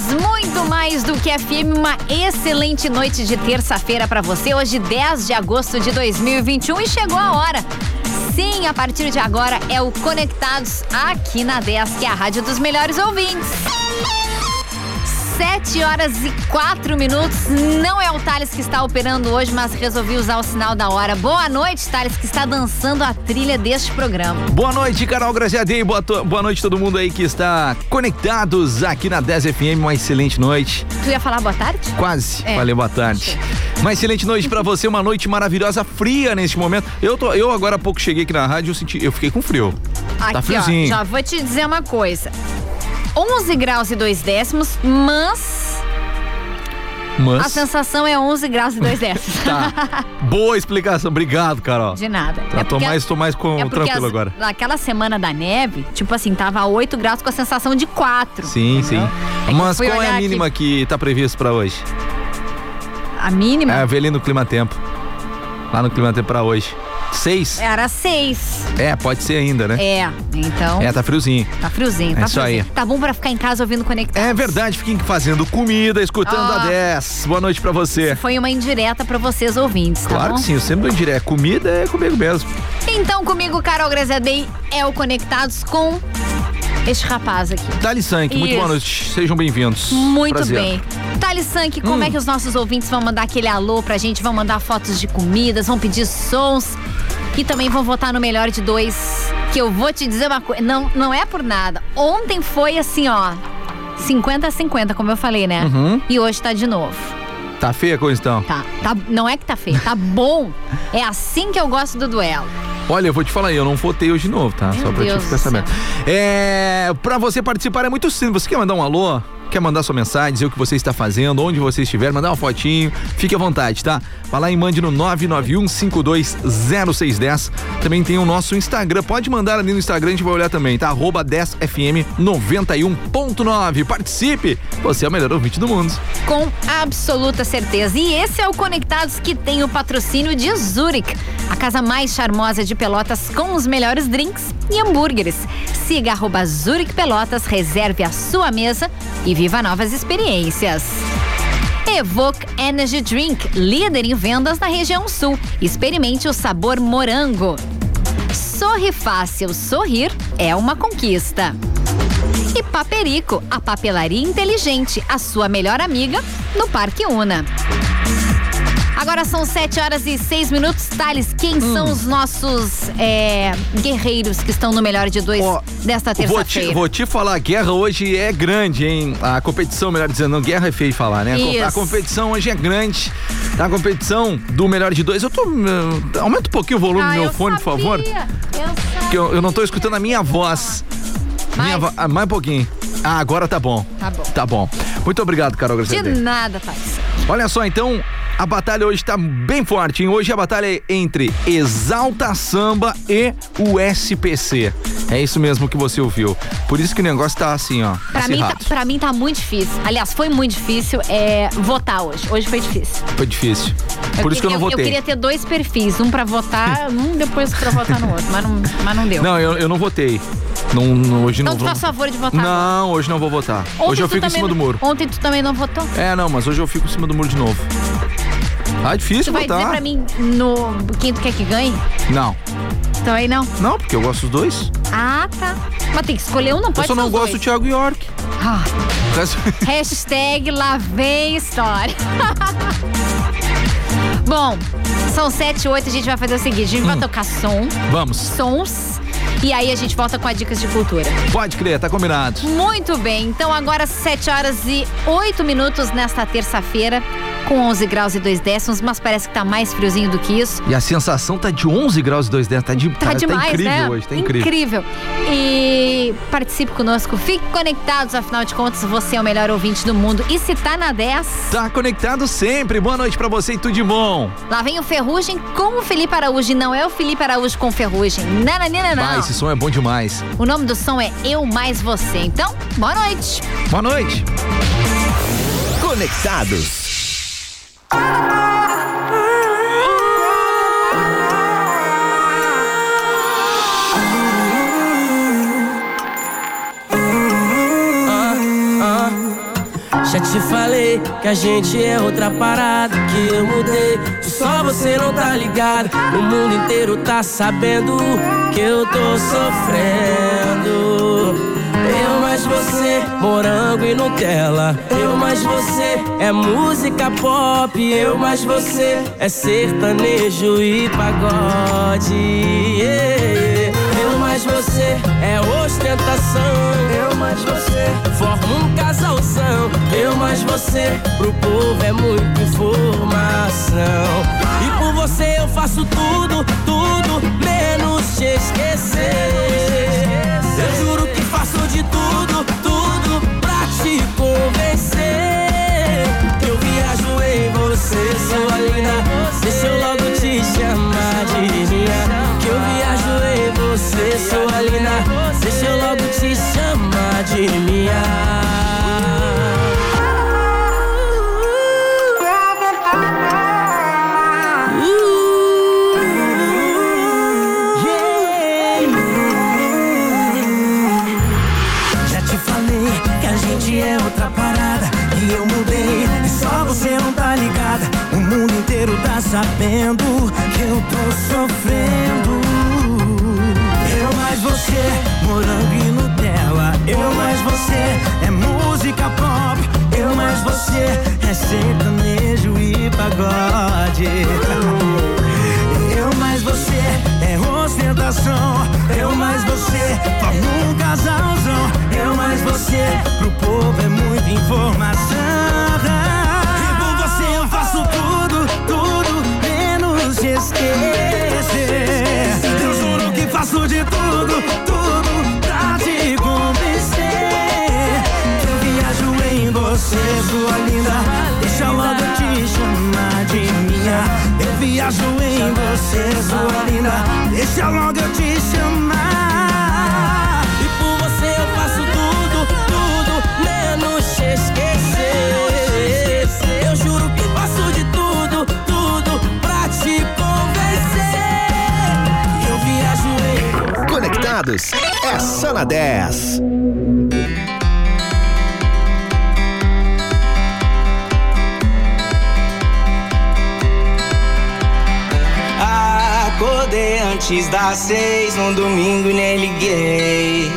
10, muito mais do que FM, uma excelente noite de terça-feira para você, hoje 10 de agosto de 2021 e chegou a hora. Sim, a partir de agora é o Conectados aqui na 10, que é a rádio dos melhores ouvintes. 7 horas e 4 minutos. Não é o Thales que está operando hoje, mas resolvi usar o sinal da hora. Boa noite, Thales, que está dançando a trilha deste programa. Boa noite, Carol Graziadei. Boa, boa noite todo mundo aí que está conectados aqui na 10 FM. Uma excelente noite. Tu ia falar boa tarde? Quase. É. Falei boa tarde. Uma excelente noite para você, uma noite maravilhosa, fria neste momento. Eu, tô, eu agora há pouco cheguei aqui na rádio, eu, senti, eu fiquei com frio. Aqui, tá friozinho. Ó, já vou te dizer uma coisa. 11 graus e 2 décimos, mas mas... A sensação é 11 graus e 2 décimos. tá. Boa explicação. Obrigado, Carol. De nada. Tá, é tô, mais, tô mais com, é tranquilo as, agora. Naquela semana da neve, tipo assim, tava 8 graus com a sensação de 4. Sim, entendeu? sim. É Mas qual é a mínima aqui... que tá prevista pra hoje? A mínima? É, ver ali no Clima Tempo. Lá no Clima pra hoje. Seis? Era seis. É, pode ser ainda, né? É, então. É, tá friozinho. Tá friozinho, tá é isso friozinho. aí. Tá bom pra ficar em casa ouvindo conectado. É verdade, fiquem fazendo comida, escutando oh. a 10. Boa noite pra você. Foi uma indireta pra vocês ouvintes, tá Claro bom? que sim, eu sempre dou indireta. Comida é comigo mesmo. Então, comigo, Carol Grezadei, é o Conectados com este rapaz aqui. Dali Sank, muito boa noite. Sejam bem-vindos. Muito Prazer. bem. Thales Sank, como hum. é que os nossos ouvintes vão mandar aquele alô pra gente? Vão mandar fotos de comidas, vão pedir sons e também vão votar no melhor de dois. Que eu vou te dizer uma coisa, não, não é por nada. Ontem foi assim, ó, 50 a 50, como eu falei, né? Uhum. E hoje tá de novo. Tá feia a coisa então? Tá, tá. Não é que tá feia, tá bom. É assim que eu gosto do duelo. Olha, eu vou te falar aí, eu não votei hoje de novo, tá? Meu Só pra Deus te ficar sabendo. É, pra você participar é muito simples. Você quer mandar um alô? Quer mandar sua mensagem, dizer o que você está fazendo, onde você estiver, mandar uma fotinho, fique à vontade, tá? Vai lá e mande no 991520610. Também tem o nosso Instagram, pode mandar ali no Instagram, a gente vai olhar também, tá? Arroba 10fm91.9. Participe! Você é o melhor ouvinte do mundo. Com absoluta certeza. E esse é o Conectados que tem o patrocínio de Zurich, a casa mais charmosa de Pelotas com os melhores drinks e hambúrgueres. Siga arroba Zurich Pelotas, reserve a sua mesa e viva novas experiências. Evoque Energy Drink, líder em vendas na região sul. Experimente o sabor morango. Sorri Fácil, sorrir é uma conquista. E Paperico, a papelaria inteligente, a sua melhor amiga no Parque Una. Agora são 7 horas e 6 minutos. Thales, quem hum. são os nossos é, guerreiros que estão no melhor de dois oh, desta terça-feira? Vou, vou te, falar, a guerra hoje é grande, hein? A competição, melhor dizendo, não, guerra é feio falar, né? Isso. A competição hoje é grande. A competição do melhor de dois. Eu tô. Uh, aumenta um pouquinho o volume ah, do meu fone, sabia. por favor. Eu, eu, eu, não tô escutando a minha voz. Mais? Minha ah, mais um pouquinho. Ah, agora tá bom. Tá bom. Tá bom. Muito obrigado, Carol Graciela. De nada, Thales. Olha só, então, a batalha hoje tá bem forte, hein? Hoje a batalha é entre Exalta Samba e o SPC. É isso mesmo que você ouviu. Por isso que o negócio tá assim, ó. Pra, mim tá, pra mim tá muito difícil. Aliás, foi muito difícil é, votar hoje. Hoje foi difícil. Foi difícil. Por eu, isso que eu não votei. Eu queria ter dois perfis, um pra votar, um depois pra votar no outro, mas não, mas não deu. Não, eu, eu não votei. Não, não, hoje então não tu tá a favor de votar? Não, hoje não vou votar. Ontem hoje eu fico em cima não, do muro. Ontem tu também não votou? É, não, mas hoje eu fico em cima do muro de novo. Ah, difícil tu vai votar. dizer pra mim no quem tu quer que ganhe? Não. Então aí não? Não, porque eu gosto dos dois. Ah, tá. Mas tem que escolher um, não pode Eu só não gosto dois. do Thiago York. Ah. Hashtag lá vem história. Bom, são sete, oito, a gente vai fazer o seguinte, a gente hum. vai tocar som. Vamos. Sons. E aí a gente volta com a dicas de cultura. Pode crer, tá combinado. Muito bem, então agora sete horas e oito minutos nesta terça-feira. com 11 graus e 2 décimos, mas parece que tá mais friozinho do que isso. E a sensação tá de 11 graus e 2 décimos, tá, de, Tá, tá, demais, tá incrível né? hoje, tá incrível. Incrível. E participe conosco, fique conectados, afinal de contas, você é o melhor ouvinte do mundo. E se tá na 10, Tá conectado sempre. Boa noite pra você e tudo de bom. lá vem o Ferrugem com o Felipe Araújo. E não é o Felipe Araújo com Ferrugem. Não, não, não. Esse som é bom demais. O nome do som é Eu Mais Você. Então, boa noite. Boa noite. Conectados. Já te falei que a gente é outra parada, que eu mudei, só você não tá ligado. O mundo inteiro tá sabendo que eu tô sofrendo. Eu mais você, morango e Nutella. Eu mais você, é música pop. Eu mais você, é sertanejo e pagode. Yeah. Eu mais você, é ostentação. Eu mais você, forma um casalzão. Eu mais você, pro povo é muita informação. E por você eu faço tudo, tudo, menos te esquecer. Eu juro que faço de tudo, tudo pra te convencer. Eu viajo em você, sua linda. Deixa eu logo te chamar de minha. Que eu viajo você, sua linda. Deixa eu logo te chamar de minha. Já te falei que a gente é outra parada E eu mudei e só você não tá ligada O mundo inteiro tá sabendo que eu tô sofrendo você, morango e Nutella Eu mais você, é música pop Eu mais você, é sertanejo e pagode eu mais você é ostentação. Eu mais você forma um casalzão. Eu mais você pro povo é muita informação. E por você eu faço tudo, tudo menos esquecer. De tudo, tudo pra te convencer. Eu viajo em você, sua linda. Deixa logo te chamar de minha. Eu viajo em você, sua linda. Deixa logo eu te chamar. É só na 10. Acordei antes das seis, um domingo e nem liguei.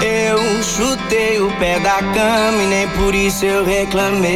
Eu chutei o pé da cama e nem por isso eu reclamei.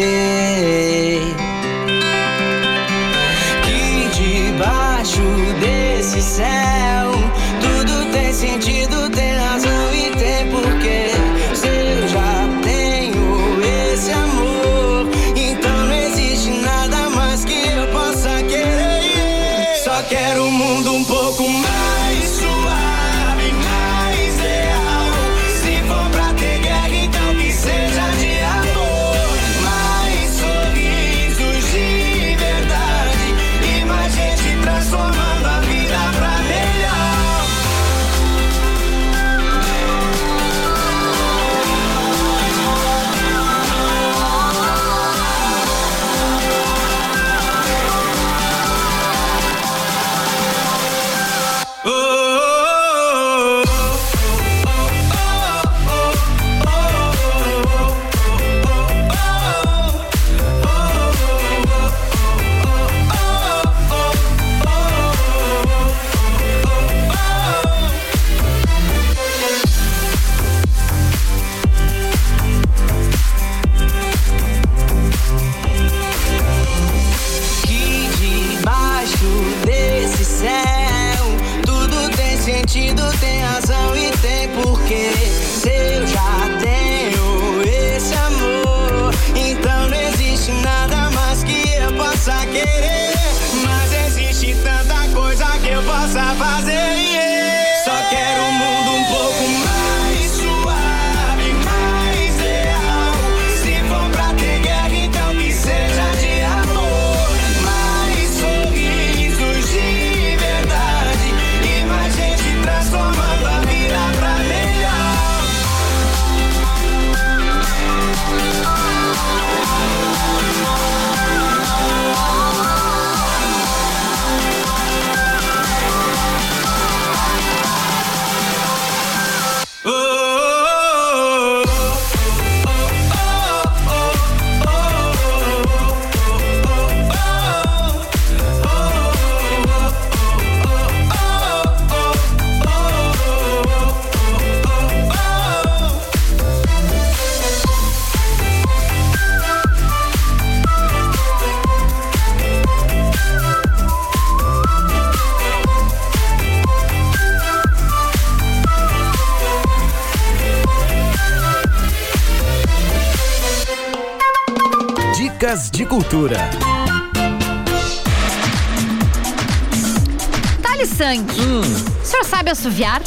Assoviar?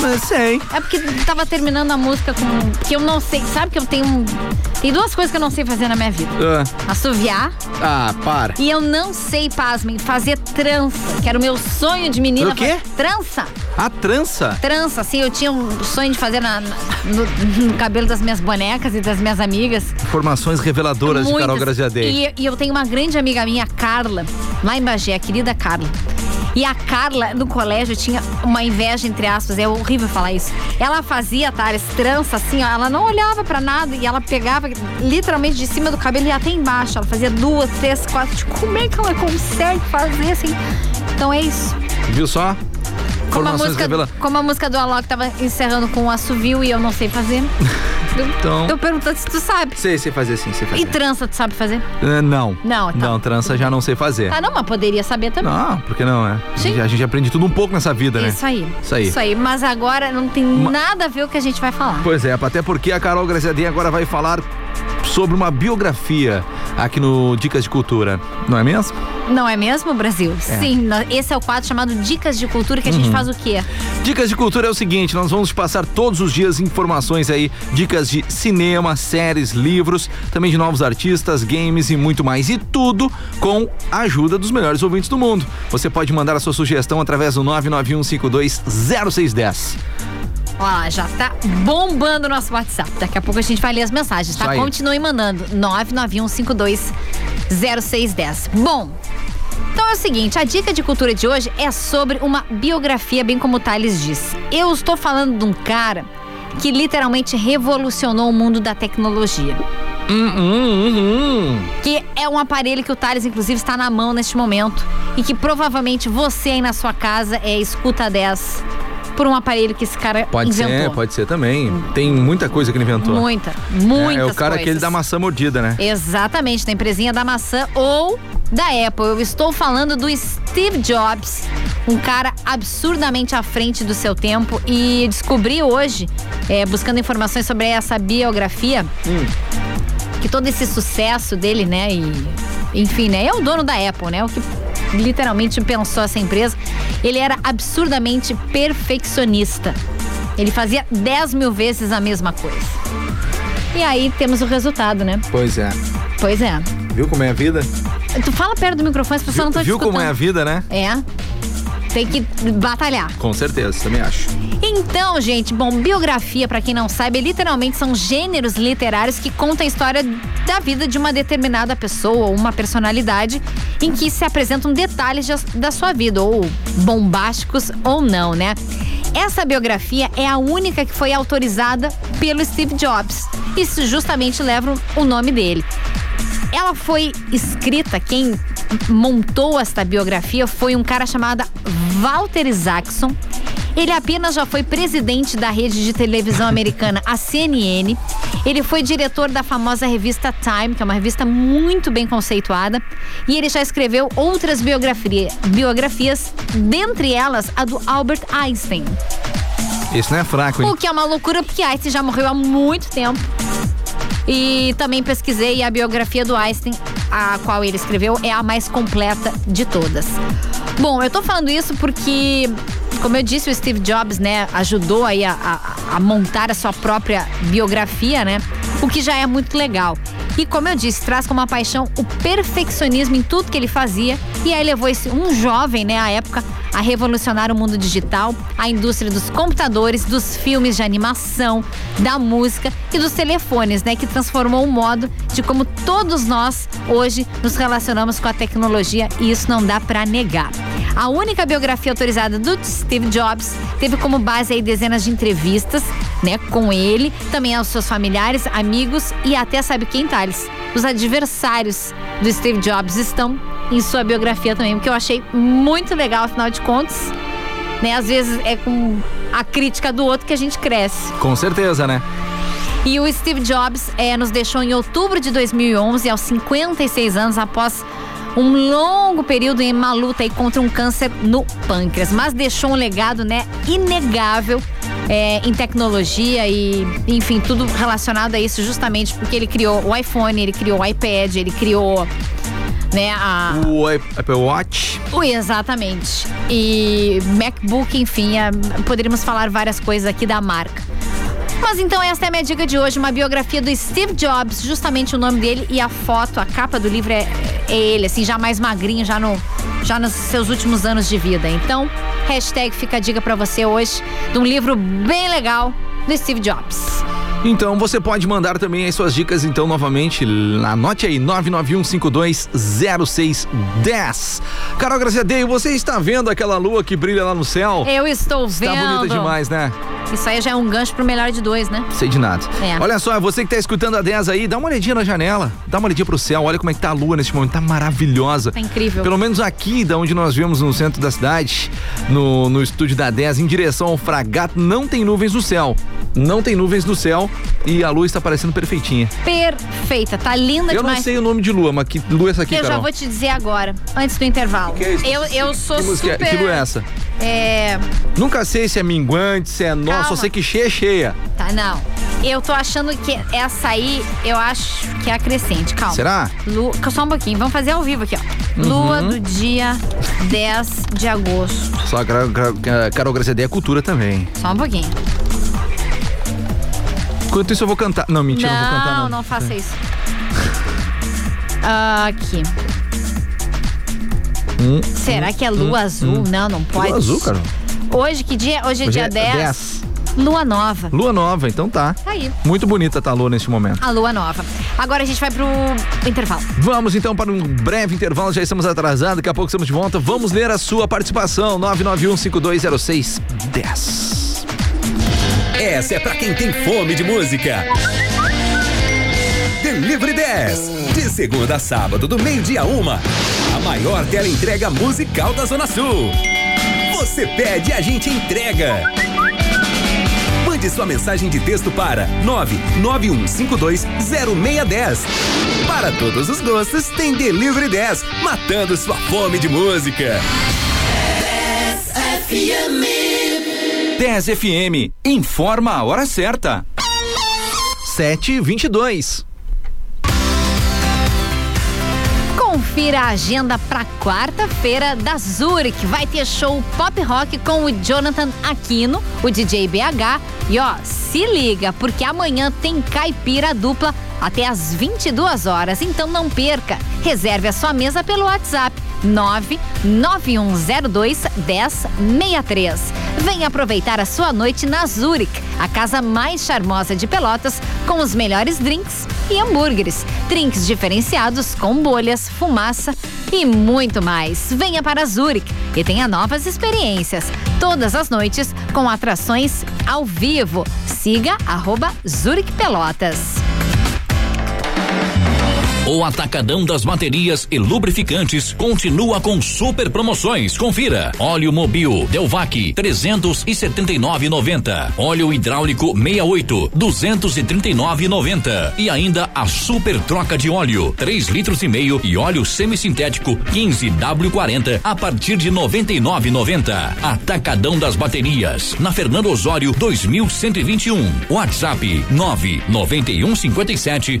Mas sei. É porque tava terminando a música com. que eu não sei. Sabe que eu tenho. um- Tem duas coisas que eu não sei fazer na minha vida: Ah, assoviar ah, para. e eu não sei, pasmem, fazer trança, que era o meu sonho de menina. O quê? Trança! A trança? Trança, assim, eu tinha um sonho de fazer na- na- no, no cabelo das minhas bonecas e das minhas amigas. Informações reveladoras de Carol Muitas. Graziadei. E, e eu tenho uma grande amiga minha, Carla, lá em Bagé, a querida Carla. E a Carla, no colégio, tinha uma inveja, entre aspas, é horrível falar isso. Ela fazia, Thales, trança assim, ó, ela não olhava pra nada e ela pegava literalmente de cima do cabelo e até embaixo. Ela fazia duas, três, quatro. Tipo, como é que ela consegue fazer assim? Então é isso. Viu só? Como a, música, revela... como a música do Alok tava encerrando com um assovio e eu não sei fazer. Então- Tô perguntando se tu sabe. Sei, sei fazer sim, sei fazer. E trança, tu sabe fazer? Eh, não. Não, tá. Não, trança já não sei fazer. Ah, não, mas poderia saber também. Não, por que não, é? Sim. A gente aprende tudo um pouco nessa vida, né? Isso aí. Isso aí. Isso aí. Mas agora não tem nada a ver o que a gente vai falar. Pois é, até porque a Carol Graziadei agora vai falar sobre uma biografia aqui no Dicas de Cultura, não é mesmo? Não é mesmo, Brasil? Sim, no- esse é o quadro chamado Dicas de Cultura que a Uhum. gente faz o quê? Dicas de Cultura é o seguinte, nós vamos passar todos os dias informações aí, dicas de cinema, séries, livros, também de novos artistas, games e muito mais. E tudo com a ajuda dos melhores ouvintes do mundo. Você pode mandar a sua sugestão através do 991520610. Ó lá, já tá bombando o nosso WhatsApp. Daqui a pouco a gente vai ler as mensagens, tá? Continue mandando. 991520610. Bom, então é o seguinte, a dica de cultura de hoje é sobre uma biografia, bem como o Thales disse. Eu estou falando de um cara que literalmente revolucionou o mundo da tecnologia. Hum, hum, hum. Que é um aparelho que o Thales, inclusive, está na mão neste momento. E que provavelmente você aí na sua casa é escuta 10 por um aparelho que esse cara Pode inventou. ser, pode ser também. Tem muita coisa que ele inventou. Muita, É, muitas é o cara coisas. aquele da maçã mordida, né? Exatamente, da empresinha da maçã ou da Apple. Eu estou falando do Steve Jobs, um cara absurdamente à frente do seu tempo e descobri hoje, é, buscando informações sobre essa biografia, que todo esse sucesso dele, né, e enfim, né, é o dono da Apple, né, o que literalmente pensou essa empresa, ele era absurdamente perfeccionista. Ele fazia 10 mil vezes a mesma coisa. E aí temos o resultado, né? Pois é. Pois é. Viu como é a vida? Tu fala perto do microfone, as pessoas não estão te Viu escutando. como é a vida, né? É. Tem que batalhar. Com certeza, também acho. Então, gente, bom, biografia, pra quem não sabe, literalmente são gêneros literários que contam a história da vida de uma determinada pessoa ou uma personalidade em que se apresentam detalhes de- da sua vida, ou bombásticos ou não, né? Essa biografia é a única que foi autorizada pelo Steve Jobs. Isso justamente leva o nome dele. Ela foi escrita, quem montou esta biografia foi um cara chamado Walter Isaacson. Ele apenas já foi presidente da rede de televisão americana, a CNN. Ele foi diretor da famosa revista Time, que é uma revista muito bem conceituada. E ele já escreveu outras biografia- biografias, dentre elas a do Albert Einstein. Isso não é fraco, hein? O que é uma loucura, porque Einstein já morreu há muito tempo. E também pesquisei a biografia do Einstein, a qual ele escreveu, é a mais completa de todas. Bom, eu tô falando isso porque, como eu disse, o Steve Jobs, né, ajudou aí a, a- a montar a sua própria biografia, né? O que já é muito legal. E como eu disse, traz como uma paixão o perfeccionismo em tudo que ele fazia. E aí levou esse um jovem, né, à época, a revolucionar o mundo digital, a indústria dos computadores, dos filmes de animação, da música e dos telefones, né, que transformou o modo de como todos nós hoje nos relacionamos com a tecnologia e isso não dá pra negar. A única biografia autorizada do Steve Jobs teve como base aí dezenas de entrevistas, né, com ele, também aos seus familiares, amigos e até sabe quem, Thales? Os adversários do Steve Jobs estão em sua biografia também, porque eu achei muito legal, afinal de contas, né, às vezes é com a crítica do outro que a gente cresce. Com certeza, né? E o Steve Jobs eh, nos deixou em outubro de 2011, aos 56 anos, após um longo período em uma luta contra um câncer no pâncreas. Mas deixou um legado, né, inegável é, em tecnologia e, enfim, tudo relacionado a isso, justamente porque ele criou o iPhone, ele criou o iPad, ele criou né, a, O Apple Watch. Ui, exatamente. E MacBook, enfim, é, poderíamos falar várias coisas aqui da marca. Mas então esta é a minha dica de hoje, uma biografia do Steve Jobs, justamente o nome dele e a foto, a capa do livro é, é ele, assim, já mais magrinho, já no já nos seus últimos anos de vida. Então, hashtag fica a dica pra você hoje de um livro bem legal do Steve Jobs. Então você pode mandar também as suas dicas, então, novamente. Anote aí, 991520610. Carol Graziadei, você está vendo aquela lua que brilha lá no céu? Eu estou vendo. Tá bonita demais, né? Isso aí já é um gancho pro melhor de dois, né? Sei de nada. É. Olha só, você que tá escutando a 10 aí, dá uma olhadinha na janela, dá uma olhadinha pro céu, olha como é que tá a lua nesse momento, tá maravilhosa. Tá incrível. Pelo menos aqui, da onde nós vemos no centro da cidade, no, no estúdio da 10, em direção ao Fragato, não tem nuvens no céu. Não tem nuvens no céu e a lua está parecendo perfeitinha. Perfeita, tá linda Eu demais. não sei o nome de lua, mas que lua é essa aqui, Eu já vou te dizer agora, antes do intervalo. Que é isso? eu, eu sou que é- super. Que lua é essa? É. Nunca sei se é minguante, se é nossa, só sei que cheia, cheia. Tá, não. Eu tô achando que essa aí, eu acho que é a crescente. Calma. Será? Lu... Só um pouquinho. Vamos fazer ao vivo aqui, ó. Lua do dia 10 de agosto. Só a Carol, Graziadei é cultura também. Só um pouquinho. Enquanto isso eu vou cantar. Não, mentira, não, não vou cantar não. não faça isso. Aqui. Será que é lua azul? Não, não pode. Hum, Lua azul, Carol. Hoje, que dia? Hoje é Hoje dia é 10. 10. Lua nova. Lua nova, então tá. Tá aí. Muito bonita tá a lua neste momento. A lua nova. Agora a gente vai pro intervalo. Vamos então para um breve intervalo, já estamos atrasados, daqui a pouco estamos de volta. Vamos ler a sua participação, 991520610. Essa é pra quem tem fome de música. Delivery 10. De segunda a sábado, do meio-dia uma. A maior tela entrega musical da Zona Sul. Você pede, a gente entrega. Mande sua mensagem de texto para 991520610. Para todos os gostos, tem Delivery 10, matando sua fome de música. 10 FM. Informa a hora certa. 722. Confira a agenda para quarta-feira da Zurich. Vai ter show pop rock com o Jonathan Aquino, o DJ BH. E ó, se liga, porque amanhã tem caipira dupla até às 22 horas. Então não perca. Reserve a sua mesa pelo WhatsApp 99102 1063. Venha aproveitar a sua noite na Zurich, a casa mais charmosa de Pelotas, com os melhores drinks e hambúrgueres. Drinks diferenciados com bolhas, fumaça e muito mais. Venha para Zurich e tenha novas experiências. Todas as noites com atrações ao vivo. Siga arroba Zurich Pelotas. O Atacadão das Baterias e Lubrificantes continua com super promoções. Confira. Óleo Mobil Delvac 379,90. Óleo hidráulico 68 239,90. E ainda a super troca de óleo 3 litros e meio e óleo semissintético 15 W40 a partir de 99,90. Atacadão das Baterias na Fernando Osório 2121. WhatsApp 991 57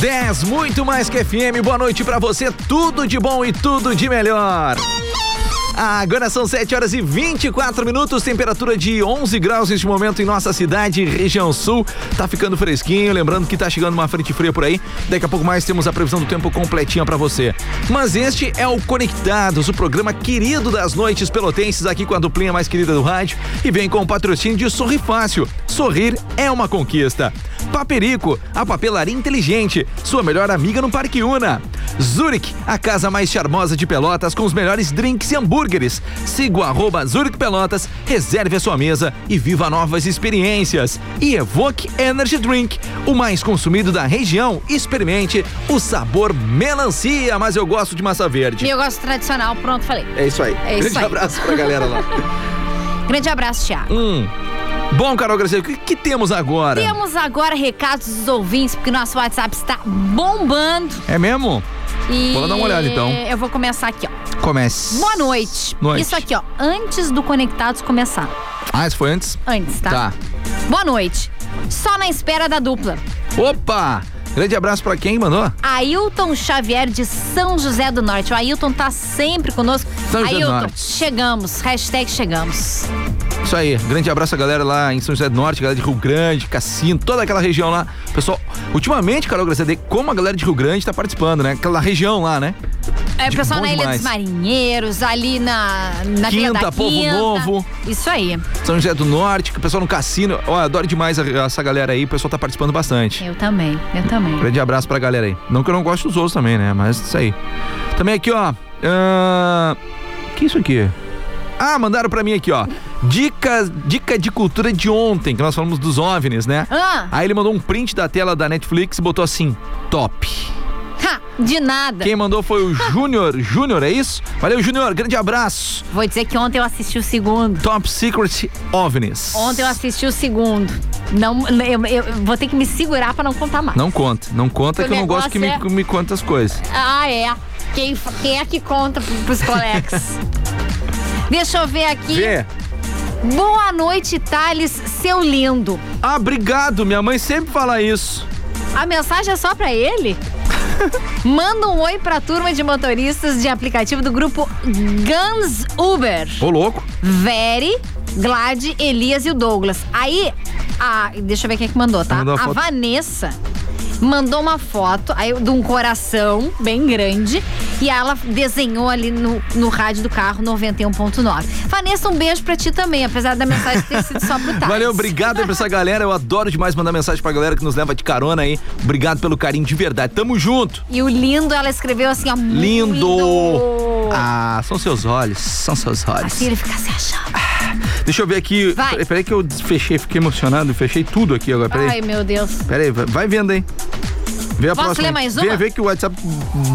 10, muito mais que FM. Boa noite pra você. Tudo de bom e tudo de melhor. Agora são 7 horas e 24 minutos, temperatura de 11 graus neste momento em nossa cidade, região sul. Tá ficando fresquinho, lembrando que tá chegando uma frente fria por aí. Daqui a pouco mais temos a previsão do tempo completinha pra você. Mas este é o Conectados, o programa querido das noites pelotenses aqui com a duplinha mais querida do rádio e vem com o patrocínio de Sorri Fácil. Sorrir é uma conquista. Paperico, a papelaria inteligente, sua melhor amiga no Parque Una. Zurich, a casa mais charmosa de Pelotas com os melhores drinks e hambúrgueres. Siga o arroba Zurich Pelotas, reserve a sua mesa e viva novas experiências. E Evoque Energy Drink, o mais consumido da região. Experimente o sabor melancia, mas eu gosto de massa verde. E eu gosto tradicional, pronto, falei. É isso aí. É isso Grande aí. abraço pra galera lá. Grande abraço, Thiago. hum. Bom, Carol Graciela, o que, que temos agora? Temos agora recados dos ouvintes, porque nosso WhatsApp está bombando. É mesmo? E Vou dar uma olhada, então. Eu vou começar aqui, ó. Comece. Boa noite. Noite. Isso aqui, ó, antes do Conectados começar. Ah, isso foi antes? Antes, tá? Tá. Boa noite. Só na espera da dupla. Opa! Grande abraço pra quem mandou? Ailton Xavier de São José do Norte. O Ailton tá sempre conosco. São José do Ailton, Norte. chegamos. Hashtag chegamos. Isso aí, grande abraço a galera lá em São José do Norte, galera de Rio Grande, Cassino, toda aquela região lá. Pessoal, ultimamente, Carol Graciela, como a galera de Rio Grande tá participando, né? Aquela região lá, né? É, De pessoal na Ilha demais. dos Marinheiros, ali na, na Quinta, Povo Quinta. Novo. Isso aí. São José do Norte, o pessoal no Cassino. Ó, adoro demais a- essa galera aí, o pessoal tá participando bastante. Eu também, eu também. Grande abraço pra galera aí. Não que eu não goste dos outros também, né? Mas isso aí. Também aqui, ó. ahn, que isso aqui? Ah, mandaram pra mim aqui, ó. Dica, dica de cultura de ontem, que nós falamos dos OVNIs, né? Ah, Aí ele mandou um print da tela da Netflix e botou assim: top. Ha, de nada. Quem mandou foi o Júnior. Júnior, é isso? Valeu, Júnior. Grande abraço. Vou dizer que ontem eu assisti o segundo. Top Secret OVNIs. Ontem eu assisti o segundo. Não, eu, eu vou ter que me segurar pra não contar mais. Não conta. Não conta que eu não gosto que me, negócio me conta as coisas. Ah, é. Quem, quem é que conta pro- pros colegas? Deixa eu ver aqui. Vê. Boa noite, Thales, seu lindo. Ah, obrigado. Minha mãe sempre fala isso. A mensagem é só pra ele? Manda um oi pra turma de motoristas de aplicativo do grupo Guns Uber. Ô, louco. Veri, Glad, Elias e o Douglas. Aí, a, deixa eu ver quem é que mandou, tá? Mandou a a. Vanessa mandou uma foto aí, de um coração bem grande e ela desenhou ali no, no rádio do carro 91.9. Vanessa, um beijo pra ti também, apesar da mensagem ter sido só pro. Valeu, obrigado aí pra essa galera. Eu adoro demais mandar mensagem pra galera que nos leva de carona aí. Obrigado pelo carinho de verdade. Tamo junto. E o lindo, ela escreveu assim, ó, Lindo. muito. Ah, são seus olhos. São seus olhos. Assim ele fica se achando. Deixa eu ver aqui. Vai. Peraí, que eu fechei, fiquei emocionado. Fechei tudo aqui agora. Peraí. Ai, meu Deus. Peraí, vai- vai vendo aí. Vê a Posso próxima. ler mais Vê, uma? vê que o WhatsApp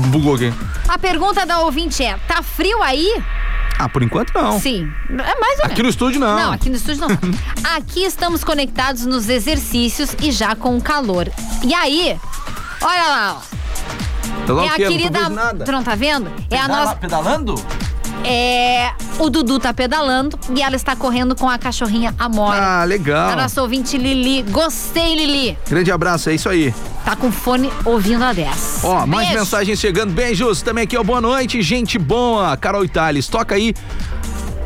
bugou aqui. A pergunta da ouvinte é, tá frio aí? Ah, por enquanto não. Sim. É mais ou Aqui menos. no estúdio não. Não, aqui no estúdio não. aqui estamos conectados nos exercícios e já com o calor. E aí, olha lá, ó. Tá lá é o a querida. Tu não tá vendo? É a nossa. pedalando? É. O Dudu tá pedalando e ela está correndo com a cachorrinha Amora. Ah, legal. A nossa ouvinte Lili. Gostei, Lili. Grande abraço, é isso aí. Tá com fone ouvindo a 10. Ó, mais Beijo. mensagens chegando. Beijos. Também aqui, ó. Boa noite, gente boa. Carol Itales, toca aí.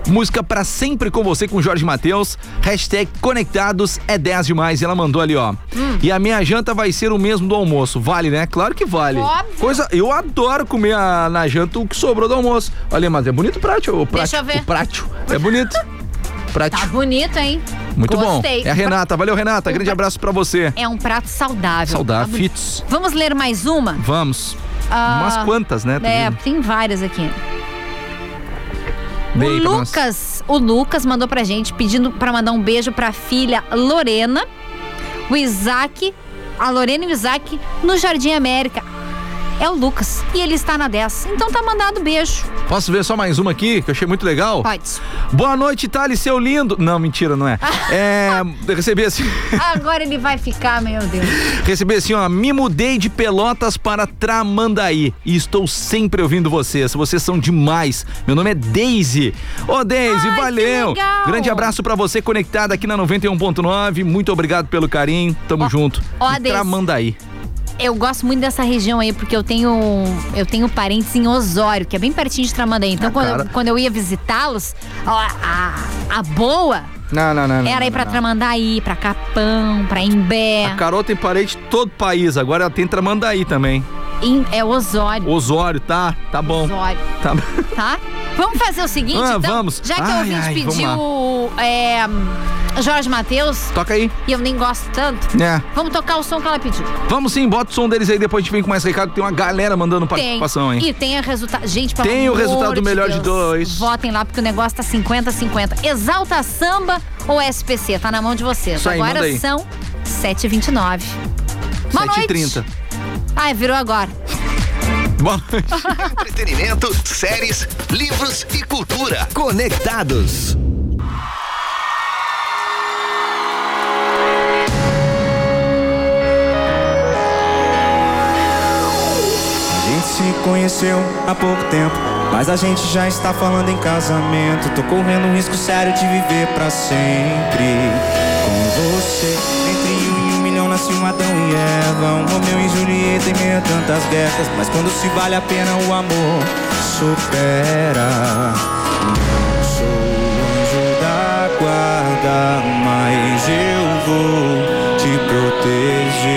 Música pra sempre com você com Jorge Matheus. Hashtag conectados é 10 demais. E ela mandou ali, ó. Hum. E a minha janta vai ser o mesmo do almoço. Vale, né? Claro que vale. Óbvio. Coisa, eu adoro comer a- na janta o que sobrou do almoço. Olha, mas é bonito o prato. O prato, Deixa eu ver. O prato. É bonito. Prato. Tá bonito, hein? Muito Gostei. bom. É a Renata. Valeu, Renata. O Grande pra- abraço pra você. É um prato saudável. Saudável. Tá. Fits. Vamos ler mais uma? Vamos. Ah, Umas quantas, né? É, tem várias aqui. O. Lucas, o Lucas mandou pra gente pedindo pra mandar um beijo pra filha Lorena, o Isaac, a Lorena e o Isaac no Jardim América. É o Lucas e ele está na 10. Então tá mandado beijo. Posso ver só mais uma aqui, que eu achei muito legal? Pode. Boa noite, Thales, seu lindo. Não, mentira, não é. É. Recebi assim. Agora ele vai ficar, meu Deus. Recebi assim, ó. Me mudei de Pelotas para Tramandaí e estou sempre ouvindo vocês. Vocês são demais. Meu nome é Daisy. Ô, Daisy, Ai, valeu. Grande abraço pra você conectada aqui na 91.9. Muito obrigado pelo carinho. Tamo Ó, junto. ó. Tramandaí. Eu gosto muito dessa região aí, porque eu tenho eu tenho parentes em Osório, que é bem pertinho de Tramandaí. Então, Ah, quando, eu, quando eu ia visitá-los, ó, a, a boa Não, não, não. era ir pra não. Tramandaí, pra Capão, pra Imbé. A Carol tem parente de todo o país, agora ela tem Tramandaí também. Em- é Osório. Osório, tá? Tá bom. Osório, Tá tá? Vamos fazer o seguinte, Ah, então? vamos. Já que Ai, o ouvinte ai, pediu é, Jorge Matheus. Toca aí. E eu nem gosto tanto. É. Vamos tocar o som que ela pediu. Vamos sim, bota o som deles aí, depois a gente vem com mais recado. Tem uma galera mandando Tem. participação, hein? E tem o resultado. Gente, pelo Tem o resultado do melhor de dois. Votem lá, porque o negócio tá 50-50. Exalta Samba ou SPC? Tá na mão de vocês. Isso aí, Agora aí. são 7h29. Boa noite. 7h30. Ai, virou agora. Boa noite. Entretenimento, séries, livros e cultura. Conectados. A gente se conheceu há pouco tempo, mas a gente já está falando em casamento. Tô correndo um risco sério de viver pra sempre com você. Entre um e um Adão e Eva, um Romeu e Julieta em meio a tantas guerras. Mas quando se vale a pena, o amor supera. Não sou anjo da guarda, mas eu vou te proteger.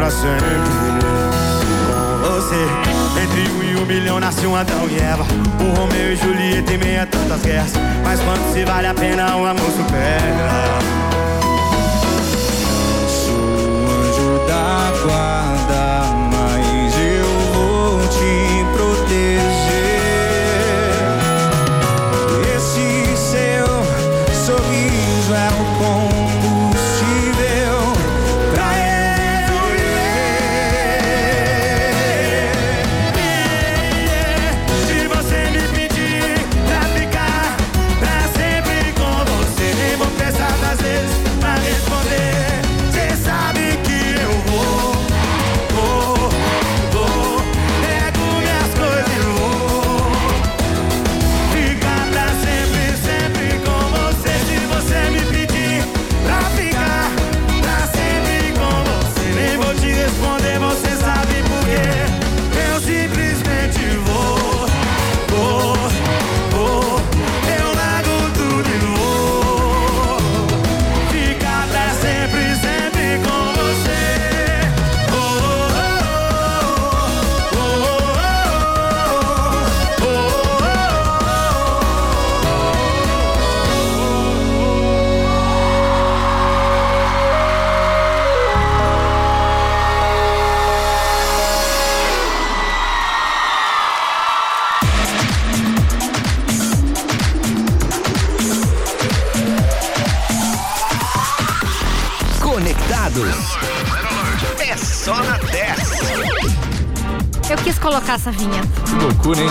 Pra sempre. Com você, entre um e um milhão nasce um Adão e Eva. Um Romeu e Julieta em meio a tantas guerras. Mas quando se vale a pena, o amor supera. Essa vinheta. Que loucura, hein?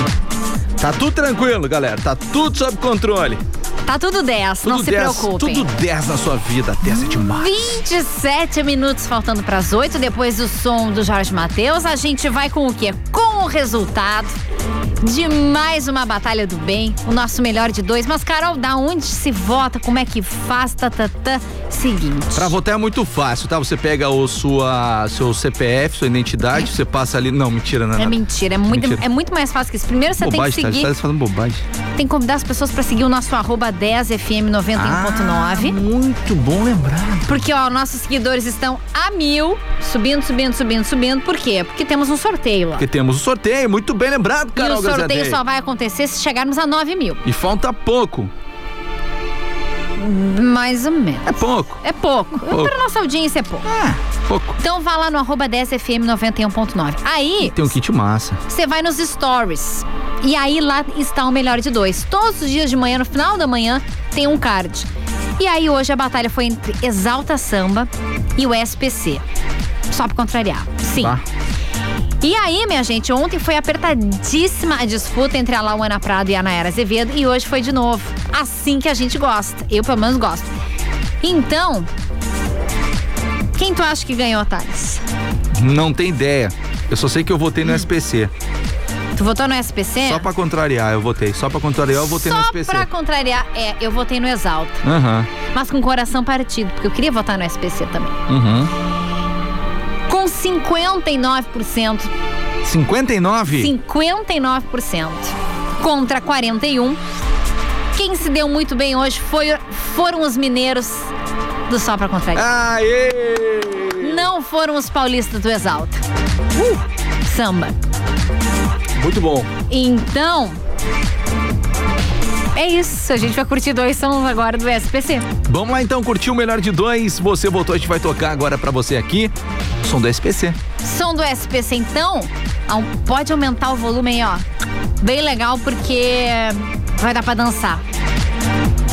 Tá tudo tranquilo, galera. Tá tudo sob controle. Tá tudo 10, não se 10, preocupem. Tudo 10 na sua vida. 10 é demais. 27 minutos faltando para as 8, depois do som do Jorge Matheus, a gente vai com o quê? Com o resultado de mais uma batalha do bem, o nosso melhor de dois. Mas, Carol, da onde se vota? Como é que faz? Tatatã. Seguinte. Pra votar é muito fácil, tá? Você pega o sua, seu CPF, sua identidade, você passa ali. Não, mentira, não é É nada. mentira, é muito, Mentira. é muito mais fácil que isso. Primeiro você bobagem, tem que seguir, tá? Tá fazendo bobagem. tem que convidar as pessoas para seguir o nosso arroba 10fm91.9. Ah, muito bom lembrado. Porque, ó, nossos seguidores estão a mil, subindo, subindo, subindo, subindo. Por quê? Porque temos um sorteio lá. Porque temos o sorteio, muito bem lembrado, Carol sorteio só vai acontecer se chegarmos a 9 mil. E falta pouco. Mais ou menos. É pouco. É pouco. Pouco. Para nossa audiência é pouco. É, pouco. Então vá lá no arroba 10fm 91.9. Aí Tem um kit massa. você vai nos stories. E aí lá está o melhor de dois. Todos os dias de manhã, no final da manhã, tem um card. E aí hoje a batalha foi entre Exalta Samba e o SPC. Só pra contrariar. Sim. Tá? E aí, minha gente, ontem foi apertadíssima a disputa entre a Lauana Prado e a Nayara Azevedo e hoje foi de novo. Assim que a gente gosta. Eu, pelo menos, gosto. Então, quem tu acha que ganhou, Thales? Não tem ideia. Eu só sei que eu votei Hum. no SPC. Tu votou no SPC? Só pra contrariar, eu votei. Só pra contrariar, eu votei no Só SPC. pra contrariar, é, eu votei no Exalta. Aham. Mas com coração partido, porque eu queria votar no SPC também. Uhum. Com 59%. 59? 59% contra 41. Quem se deu muito bem hoje foi, foram os mineiros do Só pra Contrariar. Aê! Não foram os paulistas do Exalta. Samba. Muito bom. Então, é isso. A gente vai curtir dois sons agora do SPC. Vamos lá então, curtir o melhor de dois. Você votou, a gente vai tocar agora pra você aqui. Som do SPC. Som do SPC, então, pode aumentar o volume aí, ó. Bem legal, porque vai dar pra dançar.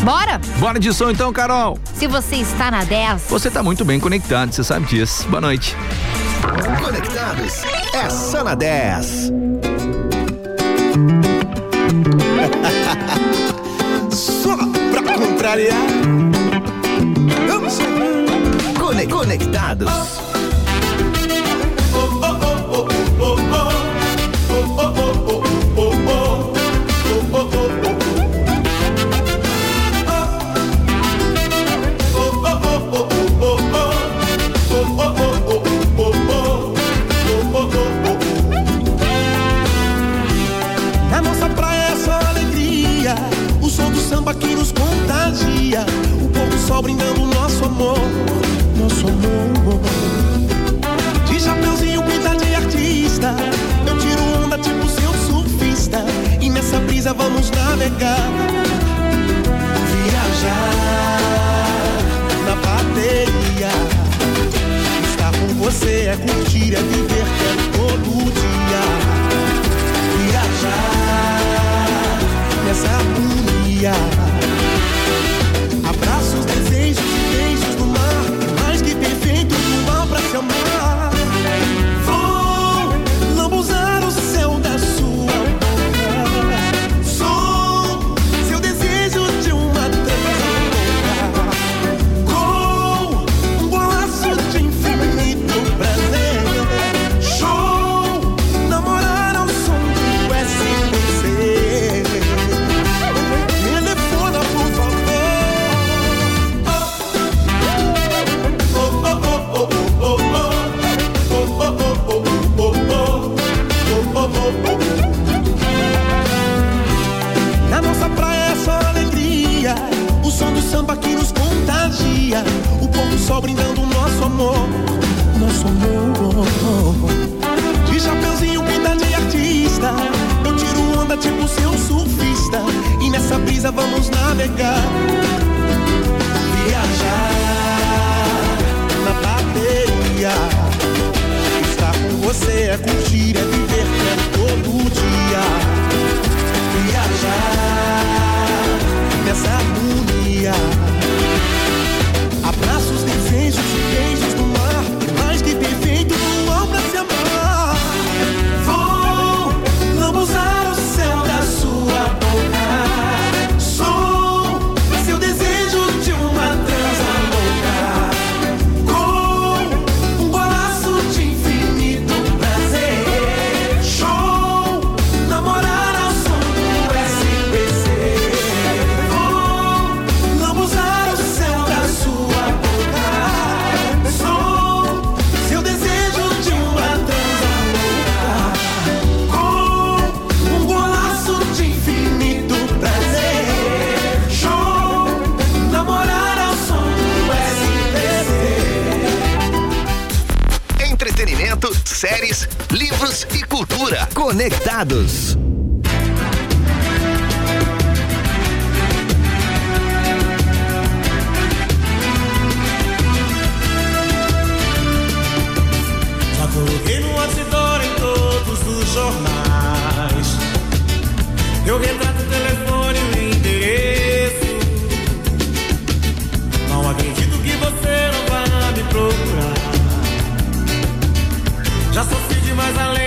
Bora? Bora de som então, Carol. Se você está na 10, Você tá muito bem conectado, você sabe disso. Boa noite. Conectados é só na 10. Contrariar. Vamos Cone- Conectados. Sol brindando nosso amor. Nosso amor. De chapeuzinho pinta de artista. Eu tiro onda tipo seu surfista. E nessa brisa vamos navegar. Viajar na bateria. Estar com você é curtir, é viver, quero todo dia viajar nessa harmonia. bastidor em todos os jornais. Eu retrato o telefone e o endereço. Não acredito que você não vá me procurar. Já sofri de mais além.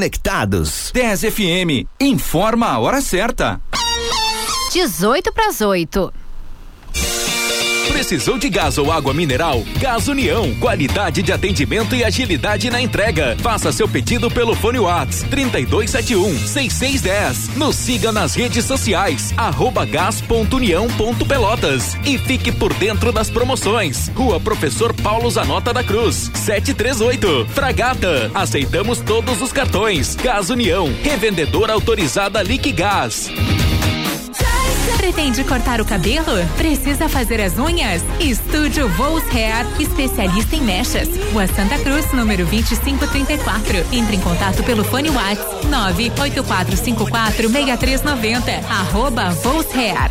Conectados. 10 FM, informa a hora certa. 18 para as 8. Precisou de gás ou água mineral? Gás União. Qualidade de atendimento e agilidade na entrega. Faça seu pedido pelo fone Whats 3271 6610. Nos siga nas redes sociais arroba gás.união.pelotas e fique por dentro das promoções. Rua Professor Paulo Zanota da Cruz 738. Fragata. Aceitamos todos os cartões. Gás União. Revendedora autorizada Liquigás. Pretende cortar o cabelo? Precisa fazer as unhas? Estúdio Vols Hair, especialista em mechas. Rua Santa Cruz, número 2534. Entre em contato pelo fone WhatsApp 984546390. Arroba Vols Hair.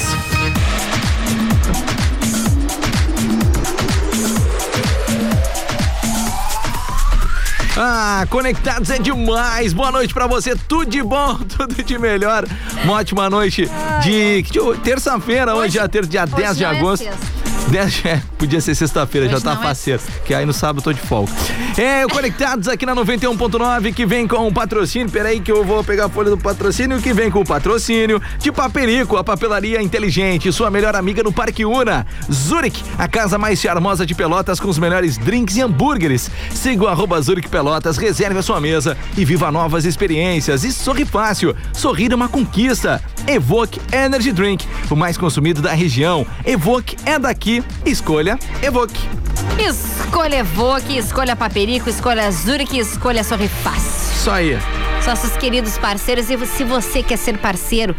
Ah, conectados é demais. Boa noite pra você. Tudo de bom, tudo de melhor. Uma ótima noite de terça-feira, hoje, é ter, dia 10 de é 10, é, podia ser sexta-feira, já tá é faceiro. que aí no sábado eu tô de folga. É, Conectados aqui na 91.9 que vem com o patrocínio. Peraí que eu vou pegar a folha do patrocínio que vem com o patrocínio de Paperico, a papelaria inteligente, sua melhor amiga no Parque Una. Zurich, a casa mais charmosa de Pelotas com os melhores drinks e hambúrgueres. Siga o arroba Zurich Pelotas, reserve a sua mesa e viva novas experiências. E sorri fácil, sorrir é uma conquista. Evoque Energy Drink, o mais consumido da região. Evoque é daqui, escolha Evoque. Escolha Evoque, escolha Paperico, escolha Zurich, escolha Sorrifácil. Isso aí. Nossos queridos parceiros, e se você quer ser parceiro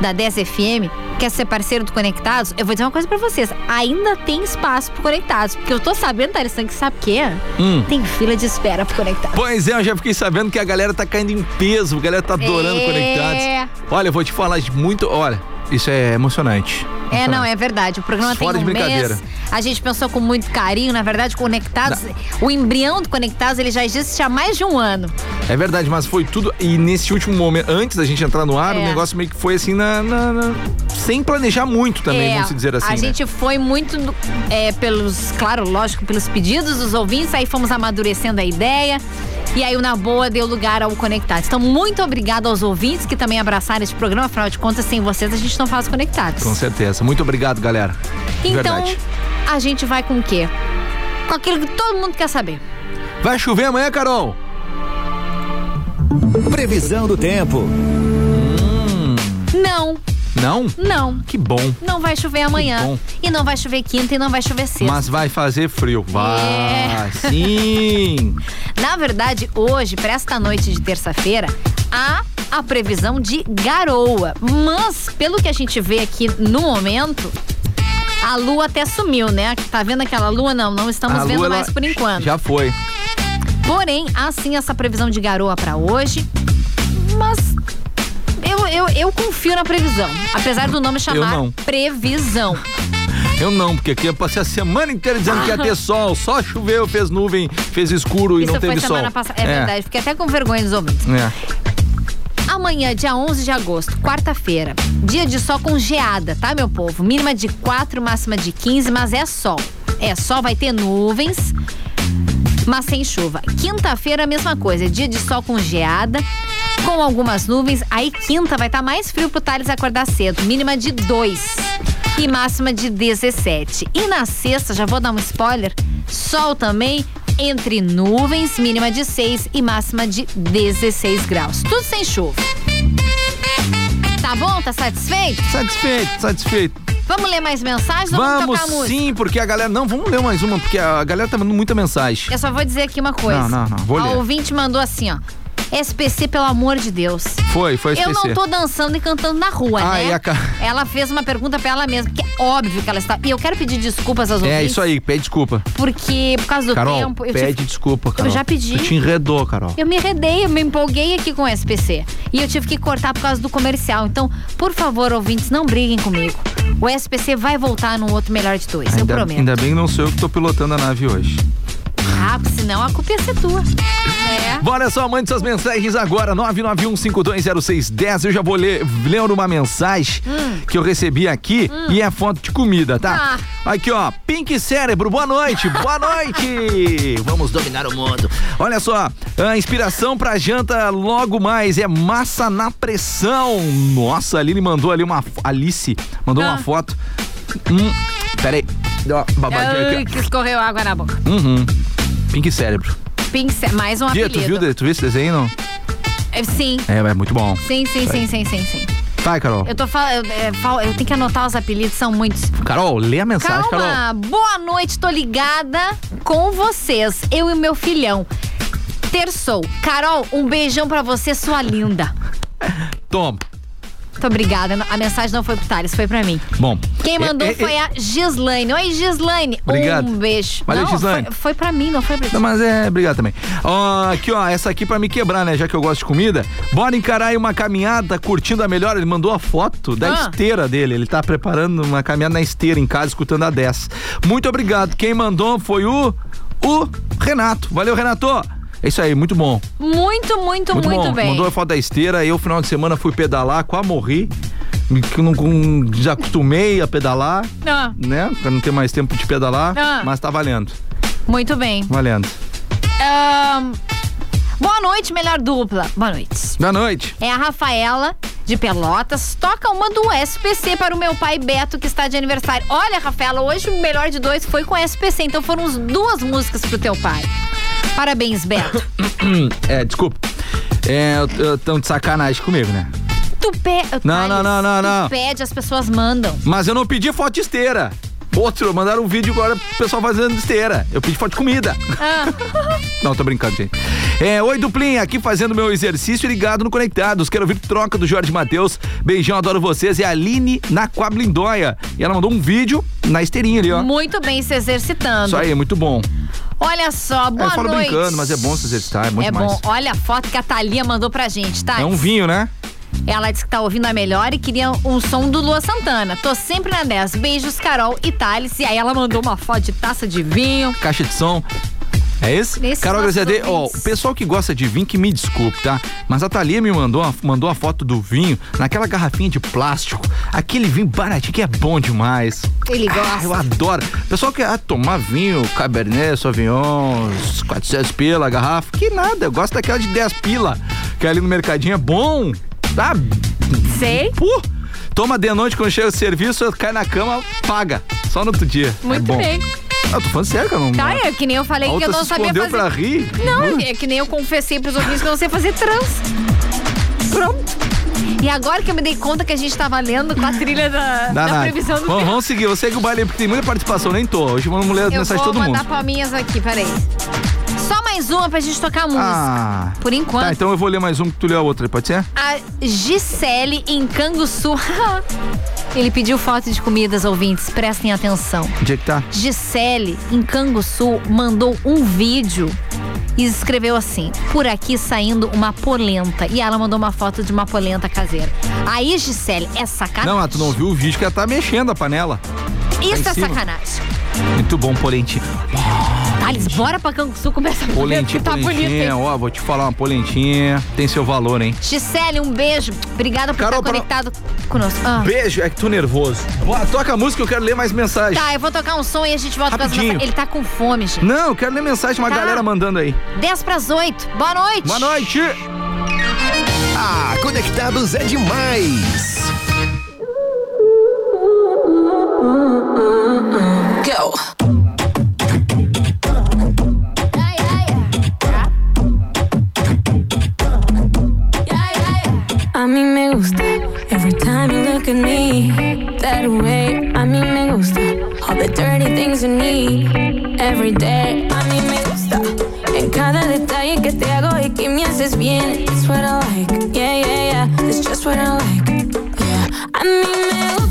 da 10 FM, quer ser parceiro do Conectados, eu vou dizer uma coisa pra vocês: ainda tem espaço pro Conectados, porque eu tô sabendo, Tarissan, que sabe o quê? Hum. Tem fila de espera pro Conectados. Pois é, eu já fiquei sabendo que a galera tá caindo em peso, a galera tá adorando É. Conectados. Olha, eu vou te falar de muito. Olha, isso é emocionante. É, não, é verdade. O programa Fora tem de um brincadeira. mês. A gente pensou com muito carinho, na verdade, Conectados. O embrião do Conectados ele já existe há mais de um ano. É verdade, mas foi tudo. E nesse último momento, antes da gente entrar no ar, É. o negócio meio que foi assim na. na- na- sem planejar muito também, É, vamos dizer assim. A né? gente foi muito é, pelos, claro, lógico, pelos pedidos dos ouvintes, aí fomos amadurecendo a ideia. E aí o Na Boa deu lugar ao Conectados. Então, muito obrigado aos ouvintes que também abraçaram este programa. Afinal de contas, sem vocês a gente não faz Conectados. Com certeza. Muito obrigado, galera. Então, Verdade. a gente vai com o quê? Com aquilo que todo mundo quer saber. Vai chover amanhã, Carol? Previsão do tempo. Não, Não? não. Que bom. Não vai chover amanhã. E não vai chover quinta e não vai chover sexta. Mas vai fazer frio. Vai. É. Sim. Na verdade, hoje, para esta noite de terça-feira, há a previsão de garoa. Mas, pelo que a gente vê aqui no momento, A lua até sumiu, né? Tá vendo aquela lua? Não, não estamos A vendo lua, mais por enquanto. Já foi. Porém, assim essa previsão de garoa pra hoje, mas eu, eu, eu confio na previsão, apesar do nome chamar previsão. Eu não, porque aqui eu passei a semana inteira dizendo que ia ter sol. Só choveu, fez nuvem, fez escuro e Isso não teve sol. passada. É, verdade, fiquei até com vergonha dos ouvintes. É. Amanhã, dia 11 de agosto, quarta-feira, dia de sol com geada, tá, meu povo? Mínima de 4, máxima de 15, mas é sol. É sol, vai ter nuvens, mas sem chuva. Quinta-feira, a mesma coisa, dia de sol com geada, com algumas nuvens. Aí, quinta, vai estar mais frio pro Thales acordar cedo, mínima de 2 e máxima de 17. E na sexta, já vou dar um spoiler, sol também. Entre nuvens, mínima de 6 e máxima de 16 graus. Tudo sem chuva. Tá bom? Tá satisfeito? Satisfeito, satisfeito. Vamos ler mais mensagens ou vamos, Vamos tocar música? sim, porque a galera. Não, vamos ler mais uma, porque a galera tá mandando muita mensagem. Eu só vou dizer aqui uma coisa. Não, não, não, vou A ler. ouvinte mandou assim, ó. SPC, pelo amor de Deus. Foi, foi Eu SPC. não tô dançando e cantando na rua, Ah, né? ca- Ela fez uma pergunta pra ela mesma, que é óbvio que ela está. E eu quero pedir desculpas aos É ouvintes. isso aí, pede desculpa. Porque por causa do Carol, tempo. Eu, pede desculpa, Carol. já pedi. Tu te enredou, Carol. eu me enredei, eu me empolguei aqui com o SPC. E eu tive que cortar por causa do comercial. Então, por favor, ouvintes, não briguem comigo. O SPC vai voltar num outro melhor de dois, eu Ainda, prometo. ainda bem que não sou eu que tô pilotando a nave hoje. Ah, porque senão a culpa ia ser tua. É. Bora só, mande suas mensagens agora, 991520610. Eu já vou ler, lendo uma mensagem que eu recebi aqui e é foto de comida, tá? Aqui, ó, Pink Cérebro, boa noite, boa noite! Vamos dominar o mundo. Olha só, a inspiração pra janta logo mais é massa na pressão. Nossa, a Aline mandou ali uma. Alice mandou uma Ah. foto. Hum, peraí. Ó, babadinha Ai, aqui, que escorreu água na boca. Uhum. Pink Cérebro. Pincel, mais um Dia, tu apelido. viu, tu viu esse desenho, não? É, Sim. É, é muito bom. Sim, sim, sim, sim, sim, sim. Vai, Carol. Eu tô falando, eu, é, fal- eu tenho que anotar os apelidos, são muitos. Carol, lê a mensagem, Carol. Calma, boa noite, tô ligada com vocês, eu e meu filhão. Terçou. Carol, um beijão pra você, sua linda. Toma. Muito obrigada. A mensagem não foi pro Thales, foi pra mim. Bom. Quem mandou é, é, foi é- a Gislaine. Oi, Gislaine. Obrigado. Um beijo. Valeu, não, Gislaine. Foi, foi pra mim, não foi pra ti. Mas é, obrigado também. Ó, aqui, ó, essa aqui pra me quebrar, né? Já que eu gosto de comida. Bora encarar aí uma caminhada curtindo a melhor. Ele mandou a foto da Ah. esteira dele. Ele tá preparando uma caminhada na esteira em casa, escutando a 10. Muito obrigado. Quem mandou foi o. O Renato. Valeu, Renato. É isso aí, muito bom. Muito, muito, muito, bom. bem. Mandou a foto da esteira. Eu, final de semana, fui pedalar, quase morri. Que eu não não- desacostumei a pedalar, Ah, né? Pra não ter mais tempo de pedalar. Ah. Mas tá valendo. muito bem. Valendo. Ahn, boa noite, melhor dupla. Boa noite. Boa noite. É a Rafaela de Pelotas. Toca uma do SPC para o meu pai Beto, que está de aniversário. Olha, Rafaela, hoje o melhor de dois foi com SPC, então foram as duas músicas pro teu pai. Parabéns, Beto. É, desculpa. É, eu- eu- tão de sacanagem comigo, né? Tu pede. Não, não, não, não, não. Tu pede, as pessoas mandam. Mas eu não pedi foto de esteira. Outro, mandaram um vídeo agora pro pessoal fazendo esteira. Eu pedi foto de comida. Ah, Não, tô brincando, gente. É, oi, duplinha, aqui fazendo meu exercício ligado no Conectados. Quero ouvir troca do Jorge Matheus. Beijão, adoro vocês. É a Aline na Quablindóia. E ela mandou um vídeo na esteirinha ali, ó. muito bem se exercitando. Isso aí, muito bom. Olha só, É, boa eu falo noite. brincando, mas é bom se exercitar, é muito É mais. bom. Olha a foto que a Thalia mandou pra gente, tá? É um vinho, né? Ela disse que tá ouvindo a melhor e queria um som do Lua Santana. Tô sempre na 10. Beijos, Carol e Thales. E aí ela mandou uma foto de taça de vinho. Caixa de som. É esse? Nesses Carol Graziadei, ó, o pessoal que gosta de vinho que me desculpe, tá? Mas a Thalia me mandou, uma- mandou a foto do vinho naquela garrafinha de plástico. Aquele vinho baratinho que é bom demais. Ele Ah, gosta. eu adoro. O pessoal quer ah, tomar vinho, Cabernet, Sauvignon, uns 400 pila a garrafa. Que nada, eu gosto daquela de 10 pila. Que ali no mercadinho é bom. Tá? Sei. Pô, toma de noite quando chega o serviço, cai na cama, paga. Só no outro dia. é Muito bom. bem. Ah, tô falando sério. Não, Tá, é que nem eu falei que eu não sabia fazer. pra rir. Não, é que nem eu confessei pros ouvintes que eu não sei fazer trans. Pronto. E agora que eu me dei conta que a gente tava lendo com a trilha da, da previsão do Vamos, vamos seguir, você segue o baile porque tem muita participação, nem tô. Hoje vamos ler as Eu mensagens de vou todo mundo. mandar palminhas aqui, peraí. Só mais uma pra gente tocar a música. Ah. Por enquanto. Tá, então eu vou ler mais um que tu lê a outra, pode ser? A Gisele em Canguçu. Ele pediu foto de comidas, ouvintes, prestem atenção. Onde é que tá? Gisele, em Canguçu, mandou um vídeo e escreveu assim: por aqui saindo uma polenta. E ela mandou uma foto de uma polenta caseira. Aí, Gisele, é sacanagem. Não, ah, tu não viu o vídeo que ela tá mexendo a panela. Isso tá é sacanagem. Muito bom, polentinha. Alice, bora pra Canguçu essa polenta Polentinha, que tá polentinha. hein? Ó, vou te falar, uma polentinha tem seu valor, hein? Gisele, um beijo. Obrigada por Carol, estar pra- conectado conosco. Ah. Beijo, é que tô nervoso. Ó, toca a música, eu quero ler mais mensagem. Tá, eu vou tocar um som e a gente volta com as Rapidinho. mensagens. Ele tá com fome, gente. Não, eu quero ler mensagem uma Tá. galera mandando aí. 10 pras 8. Boa noite. Boa noite. Ah, Conectados é demais. Go. Look at me that way. A mí me gusta all the dirty things you need every day. A mí me gusta en cada detalle que te hago y que me haces bien. It's what I like, yeah, yeah, yeah. It's just what I like, yeah. A mí me gusta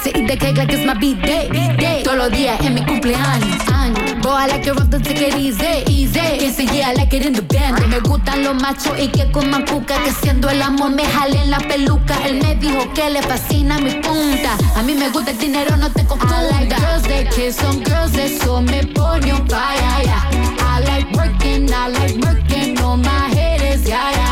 Caldi. Let's eat the cake like it's my B-day, B-day. Todos los días en mi cumpleaños. años. Boy, I like it rough, take it easy, easy. Ese yeah, I like it in the band. Me gustan los machos y que coman cuca. Que siendo el amor me jalen la peluca. Él me dijo que le fascina mi punta. A mí me gusta el dinero, no te confunda. I like girls that kiss on girls, eso me pone on fire, yeah. I like working, I like working on my haters, yeah, yeah, yeah.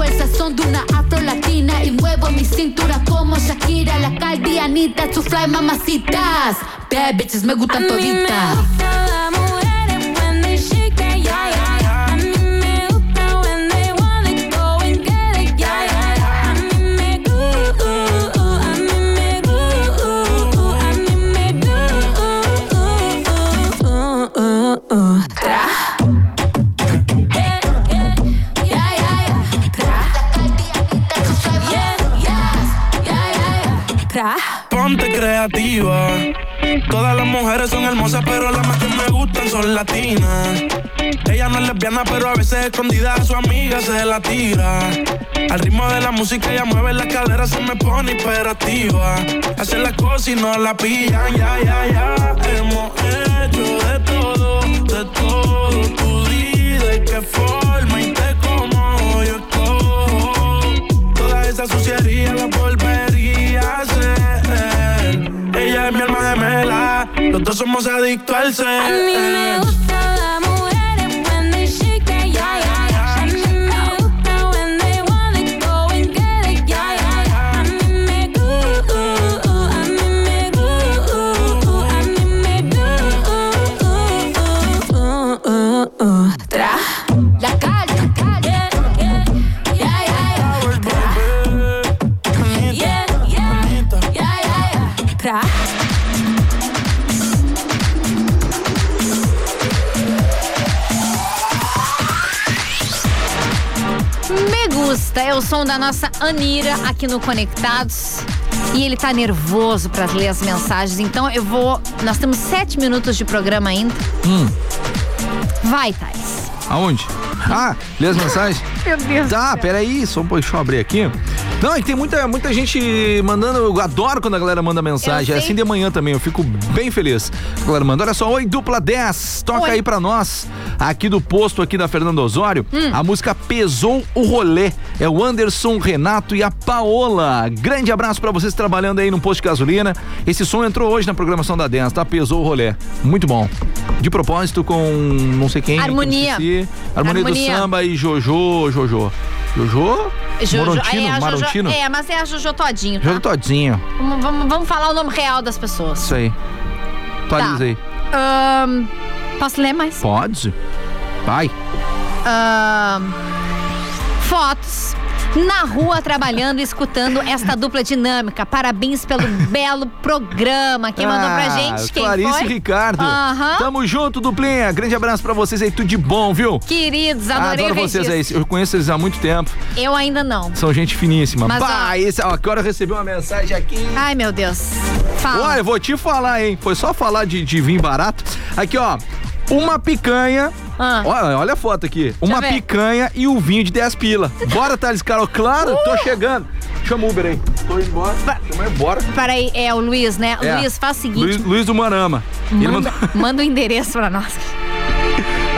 Tengo el sazón de una afro latina y muevo mi cintura como Shakira, la caldianita, to fly mamacitas. Bad bitches me gustan toditas. Lesbiana, pero a veces escondida su amiga se la tira. Al ritmo de la música ella mueve la cadera, se me pone hiperactiva. Hace las cosas y no la pillan, ya, ya, ya. Hemos hecho de todo, de todo. Tú di de qué forma y te como yo escojo. Toda esa suciería la volvería a hacer. Ella es mi alma gemela, los dos somos adictos al ser. Som da nossa Anira aqui no Conectados. E ele tá nervoso para ler as mensagens, então eu vou. Nós temos sete minutos de programa ainda. Hum, Vai, Thais. aonde? Ah, lê as mensagens? Meu Deus. Tá, peraí, só deixa eu abrir aqui. Não, é que tem muita, muita gente mandando. Eu adoro quando a galera manda mensagem. É assim de manhã também, eu fico bem feliz. A galera manda. Olha só, oi, dupla 10. Toca Oi. aí pra nós, aqui do posto aqui da Fernando Osório. Hum. A música Pesou o Rolê. É o Anderson, Renato e a Paola. Grande abraço pra vocês trabalhando aí no posto de gasolina. Esse som entrou hoje na programação da 10, tá? Pesou o Rolê. Muito bom. De propósito com não sei quem. que Harmonia. esqueci. Harmonia, Harmonia. do samba e Jojo, Jojo. Jojo? Jojo, Morontino? é, Jojo, é, mas é a Jojo Todinho, tá? Jojo Todinho. Vamos, vamos, vamos falar o nome real das pessoas. Isso aí. Atualiza Tá. aí. Ahn, posso ler mais? Pode? Vai. Ahn, fotos. Na rua trabalhando escutando esta dupla dinâmica. Parabéns pelo belo programa. Quem mandou pra Ah, gente? Quem Clarice foi? e Ricardo. Aham. Tamo junto, duplinha. Grande abraço pra vocês aí, tudo de bom, viu? Queridos, adorei Adoro vocês registro. aí. Eu conheço eles há muito tempo. Eu ainda não. São gente finíssima. Mas, bah, ó- esse, ó, agora eu recebi uma mensagem aqui. Ai, meu Deus. Fala. Olha, eu vou te falar, hein? Foi só falar de, de vinho barato. Aqui, ó. Uma picanha. Ah. Olha, olha a foto aqui. Uma eu ver. picanha e o vinho de 10 pila. Bora, Thales Carol. Claro, tô chegando. Chama o Uber aí. Tô indo embora. Chama aí, bora. Peraí, é o Luiz, né? É. Luiz, faz o seguinte. Luiz, Luiz do Manama. Manda, mandou- manda o endereço pra nós.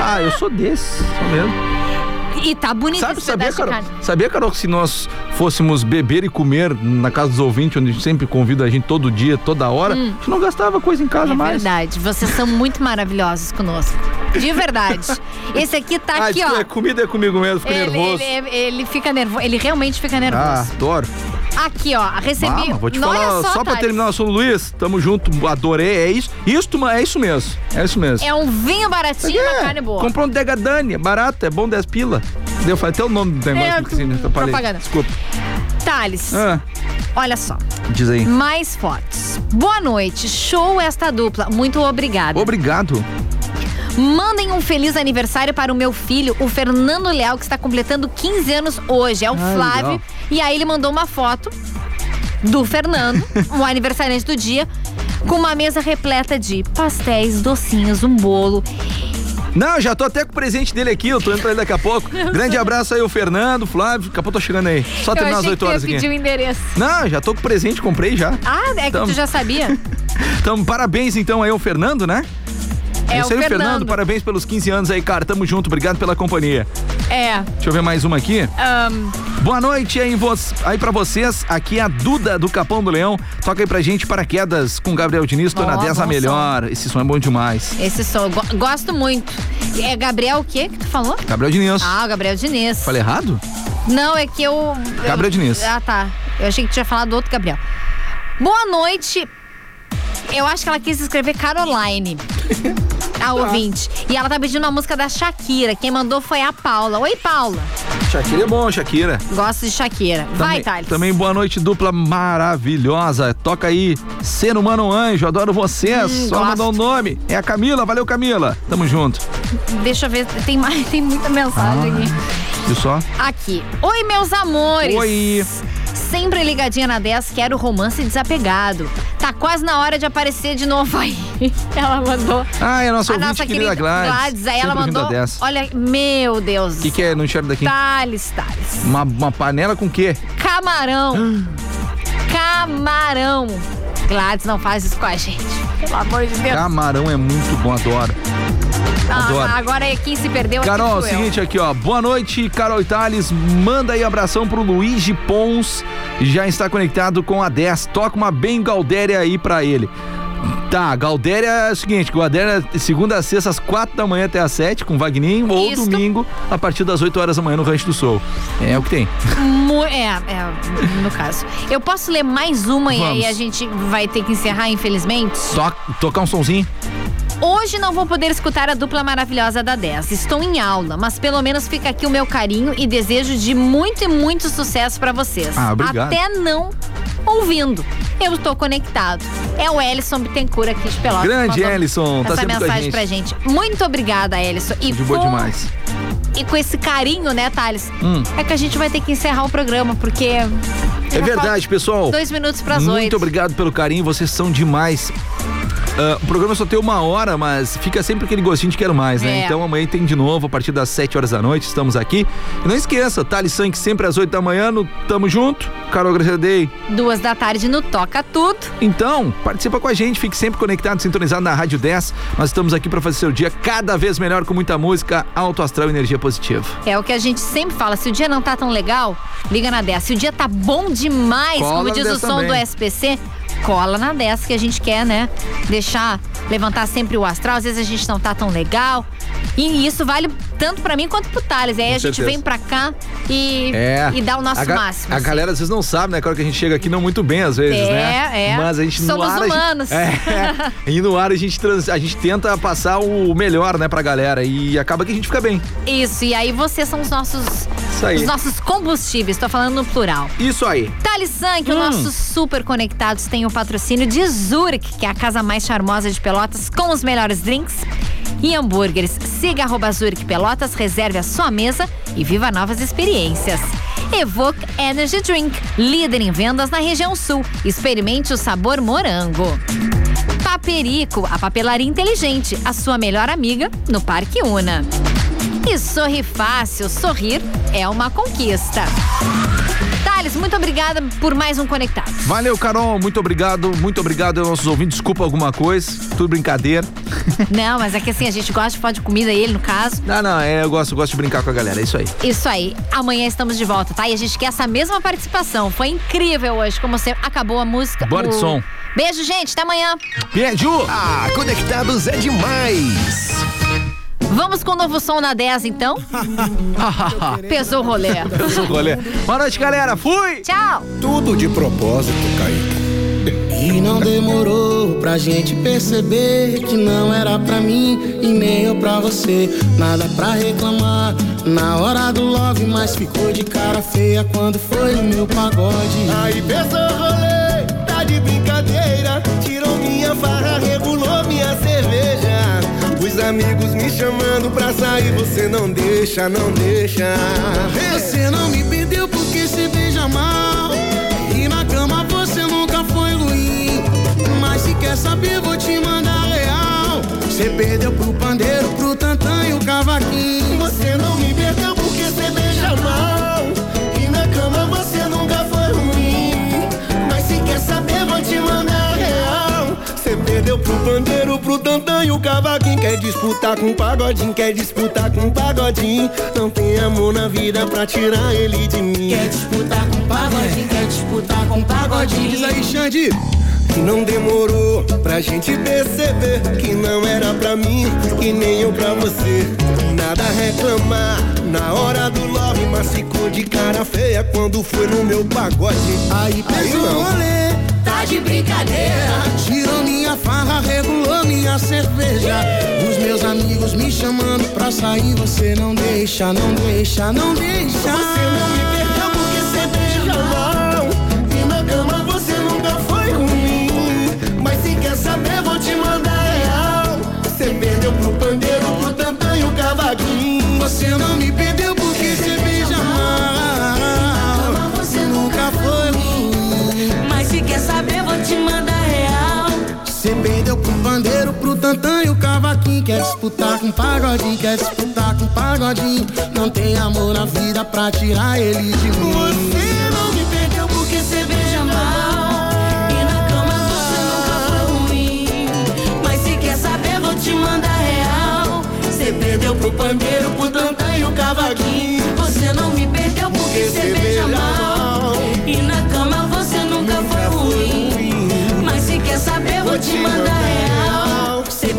Ah, eu sou desse. Sou mesmo. E tá bonito Sabe, esse sabia, Carol, sabia, Carol, que se nós fôssemos beber e comer na casa dos ouvintes, onde a gente sempre convida a gente todo dia, toda hora, a gente não gastava coisa em casa É mais. verdade, vocês são muito maravilhosos conosco. De verdade. Esse aqui tá Ah, aqui, ó. é comida é comigo mesmo, fico Ele, nervoso. ele- ele fica nervoso, ele realmente fica Ah, nervoso. adoro. Aqui, ó, recebi. Ah, vou te Olha falar, só, pra Thales. terminar o assunto, Luiz, tamo junto, adorei, é isso. Isto, é isso mesmo, é isso mesmo. É um vinho baratinho, uma carne boa. Comprou um Degadani, é barato, é bom 10 pila. Deu, falei até o nome do negócio, É, assim, atrapalhei. propaganda. Desculpa. Thales, Ah, olha só. diz aí. Mais fotos. Boa noite, show esta dupla. Muito obrigada. Obrigado. Mandem um feliz aniversário para o meu filho, o Fernando Leal, que está completando 15 anos hoje. É o Ah, Flávio. legal. E aí ele mandou uma foto do Fernando, o aniversariante do dia, com uma mesa repleta de pastéis, docinhos, um bolo. Não, já tô até com o presente dele aqui, eu tô indo pra ele daqui a pouco. Grande abraço aí, o Fernando, Flávio, daqui a pouco eu tô chegando aí. Só terminar Eu as achei 8 que tu ia horas aqui. pedir o endereço. Não, já tô com o presente, comprei já. Ah, é que Tamo. tu já sabia? Então, parabéns então aí ao Fernando, né? É Esse o aí, Fernando. parabéns pelos 15 anos aí, cara. Tamo junto, obrigado pela companhia. É. Deixa eu ver mais uma aqui. ahn, Boa noite aí, vo aí pra vocês. Aqui é a Duda do Capão do Leão. Toca aí pra gente paraquedas com Gabriel Diniz. Tô na Ó, 10 a melhor. Esse som é bom demais. esse som, go- gosto muito. É Gabriel o quê que tu falou? Gabriel Diniz. Ah, Gabriel Diniz. Falei errado? Não, é que eu. Gabriel eu- Diniz. Ah, tá. Eu achei que tinha falado do outro Gabriel. Boa noite. Eu acho que ela quis escrever Caroline. A ouvinte. E ela tá pedindo uma música da Shakira. Quem mandou foi a Paula. Oi, Paula. Shakira é bom, Shakira. Gosto de Shakira. Vai, também, Thales. Também boa noite, dupla maravilhosa. Toca aí, Ser Humano Anjo, adoro vocês. Hum, Só gosto. mandar o nome. É a Camila, valeu Camila. Tamo junto. Deixa eu ver. Tem, mais, tem muita mensagem aqui. Viu só? Aqui. Oi, meus amores. Oi. Sempre ligadinha na 10, quero romance desapegado. Tá quase na hora de aparecer de novo aí. Ela mandou. Ah, é a nossa a ouvinte nossa querida querida Gladys. Gladys. Aí ela mandou. a 10. Olha, meu Deus. O que, que é no enxergo daqui? Thales, Thales. Uma, uma panela com o quê? Camarão. Camarão. Gladys, não faz isso com a gente. Pelo amor de Deus. Camarão é muito bom, adoro. Ah, adoro. agora é quem se perdeu Carol, é fui eu. seguinte aqui, ó. Boa noite, Carol Thales. Manda aí abração pro Luigi Pons. Já está conectado com a 10. Toca uma bem Galdéria aí pra ele. Tá, Galdéria é o seguinte, Galdéria é segunda a sexta às quatro da manhã até às sete com Vagninho ou Isto. domingo a partir das 8 horas da manhã no Rancho do Sol. É o que tem. É, é, no caso. Eu posso ler mais uma e aí Vamos. a gente vai ter que encerrar, infelizmente? To tocar um sonzinho? Hoje não vou poder escutar a dupla maravilhosa da 10. Estou em aula, mas pelo menos fica aqui o meu carinho e desejo de muito e muito sucesso pra vocês. Ah, obrigado. Até não ouvindo. Eu estou conectado. É o Ellison Bittencourt aqui de Pelotas. Grande Ellison, tá essa sempre com a mensagem gente. pra gente. Muito obrigada, Ellison. E De boa com- demais. E com esse carinho, né, Thales? Hum. É que a gente vai ter que encerrar o programa, porque. É verdade, pessoal. Dois minutos pras Muito oito. obrigado pelo carinho, vocês são demais. Ah, o programa só tem uma hora, mas fica sempre aquele gostinho de quero mais, né? É. Então amanhã tem de novo, a partir das 7 horas da noite, estamos aqui. E não esqueça, Thales Sank sempre às 8 da manhã, no Tamo Junto, Carol Gracedei. Duas da tarde no Toca Tudo. Então, participa com a gente, fique sempre conectado, sintonizado na Rádio 10. Nós estamos aqui para fazer seu dia cada vez melhor com muita música, alto astral e energia positiva. É o que a gente sempre fala. Se o dia não tá tão legal, liga na 10. Se o dia tá bom demais, Cola como diz o 10 som também. do SPC, cola na 10 que a gente quer, né? Deixar, levantar sempre o astral. Às vezes a gente não tá tão legal. E isso vale tanto pra mim quanto pro Thales. Aí Com a gente certeza. vem pra cá e, É. e dá o nosso a máximo. A assim. galera às vezes não sabe, né? Claro que a gente chega aqui não muito bem às vezes, É, né? é. Mas a gente Somos no ar, a gente- humanos. é. E no ar a gente, trans- a gente tenta passar o melhor, né, pra galera. E acaba que a gente fica bem. Isso, e aí vocês são os nossos, os nossos combustíveis. Tô falando no plural. Isso aí. Thales Sank, o nosso super conectados, tem o patrocínio de Zurich, que é a casa mais charmosa de Pelotas, com os melhores drinks e hambúrgueres. Siga arroba Zurich Pelotas, reserve a sua mesa e viva novas experiências. Evoque Energy Drink, líder em vendas na região sul. Experimente o sabor morango. Paperico, a papelaria inteligente, a sua melhor amiga no Parque Una. E sorri fácil, sorrir é uma conquista. Muito obrigada por mais um Conectado. Valeu, Carol. Muito obrigado. Muito obrigado aos nossos ouvintes. Desculpa alguma coisa. Tudo brincadeira. Não, mas é que assim, a gente gosta de falar de comida, ele no caso. Não, não, é, eu gosto, eu gosto de brincar com a galera. É isso aí. Isso aí. Amanhã estamos de volta, tá? E a gente quer essa mesma participação. Foi incrível hoje, como você acabou a música. Bora de o- som. Beijo, gente. Até amanhã. Beijo! Ah, Conectados é demais! Vamos com o novo som na 10, então? Pesou o rolê. Eu sou o rolê. Boa noite, galera. Fui! Tchau! Tudo de propósito, Kaique. E não demorou pra gente perceber que não era pra mim e nem eu pra você. Nada pra reclamar na hora do love, mas ficou de cara feia quando foi no meu pagode. Aí pesou o rolê, tá de brincadeira. Tirou minha farra, regulou minha cerveja. Os amigos chamando pra sair, você não deixa, não deixa. Você não me perdeu porque se beija mal. E na cama você nunca foi ruim. Mas se quer saber, vou te mandar real. Você perdeu pro pandeiro, pro tantã e o cavaquinho. Você não me perdeu porque você beija mal. E na cama você nunca foi ruim. Mas se quer saber, vou te mandar. Você perdeu pro pandeiro, pro tantã e o cavaquinho. Quer disputar com o pagodinho, quer disputar com o pagodinho. Não tem amor na vida pra tirar ele de mim. Quer disputar com pagodinho, quer disputar com pagodinho. Diz aí, Xande. Não demorou pra gente perceber que não era pra mim e nem eu pra você. Nada a reclamar na hora do love, mas ficou de cara feia quando foi no meu pagode. Aí o não. rolê, de brincadeira. Tirou minha farra, regulou minha cerveja. Os meus amigos me chamando pra sair, você não deixa, não deixa, não deixa. Você não me perdeu Quer disputar com pagodinho, quer disputar com pagodinho. Não tem amor na vida pra tirar ele de mim. Você não me perdeu porque você beija mal. E na cama você nunca foi ruim. Mas se quer saber, vou te mandar real. Você perdeu pro pandeiro, pro tantã e o cavaquinho. Você não me perdeu porque você beija mal. E na cama você nunca foi ruim. Mas se quer saber, vou te mandar real.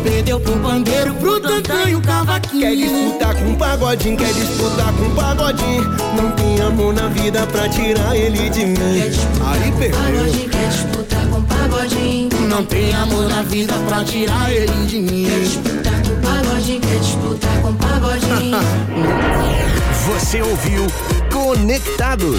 Perdeu pro pandeiro, pro tantã e o cavaquinho. Quer disputar com o pagodinho, quer disputar com o pagodinho. Não tem amor na vida pra tirar ele de mim. Aí perdeu. Pagodinho quer disputar com pagodinho. Não tem amor na vida pra tirar ele de mim. Quer disputar com pagodinho, quer disputar com pagodinho. Você ouviu Conectados.